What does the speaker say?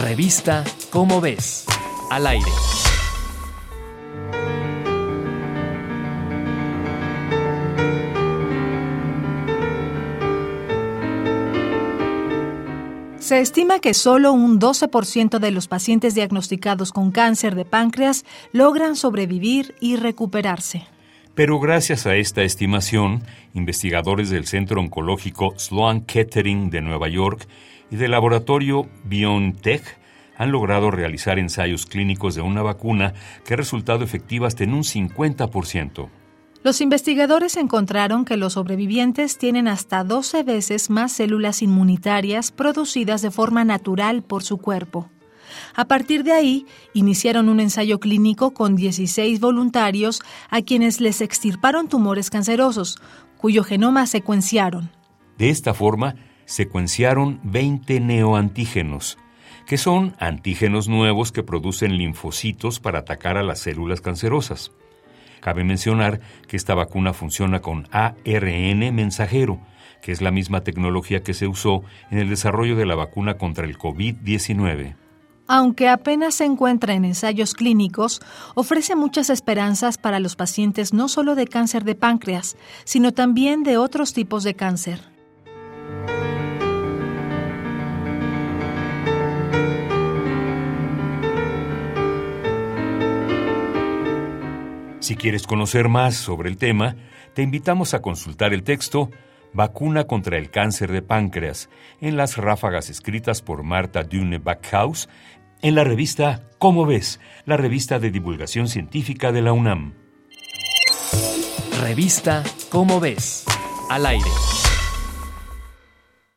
Revista Cómo ves. Al aire. Se estima que solo un 12% de los pacientes diagnosticados con cáncer de páncreas logran sobrevivir y recuperarse. Pero gracias a esta estimación, investigadores del Centro Oncológico Sloan Kettering de Nueva York y del laboratorio BioNTech han logrado realizar ensayos clínicos de una vacuna que ha resultado efectiva hasta en un 50%. Los investigadores encontraron que los sobrevivientes tienen hasta 12 veces más células inmunitarias producidas de forma natural por su cuerpo. A partir de ahí, iniciaron un ensayo clínico con 16 voluntarios a quienes les extirparon tumores cancerosos, cuyo genoma secuenciaron. De esta forma, secuenciaron 20 neoantígenos, que son antígenos nuevos que producen linfocitos para atacar a las células cancerosas. Cabe mencionar que esta vacuna funciona con ARN mensajero, que es la misma tecnología que se usó en el desarrollo de la vacuna contra el COVID-19. Aunque apenas se encuentra en ensayos clínicos, ofrece muchas esperanzas para los pacientes no solo de cáncer de páncreas, sino también de otros tipos de cáncer. Si quieres conocer más sobre el tema, te invitamos a consultar el texto Vacuna contra el cáncer de páncreas en las ráfagas escritas por Marta Dune Backhaus en la revista Cómo ves, la revista de divulgación científica de la UNAM. Revista Cómo ves. Al aire.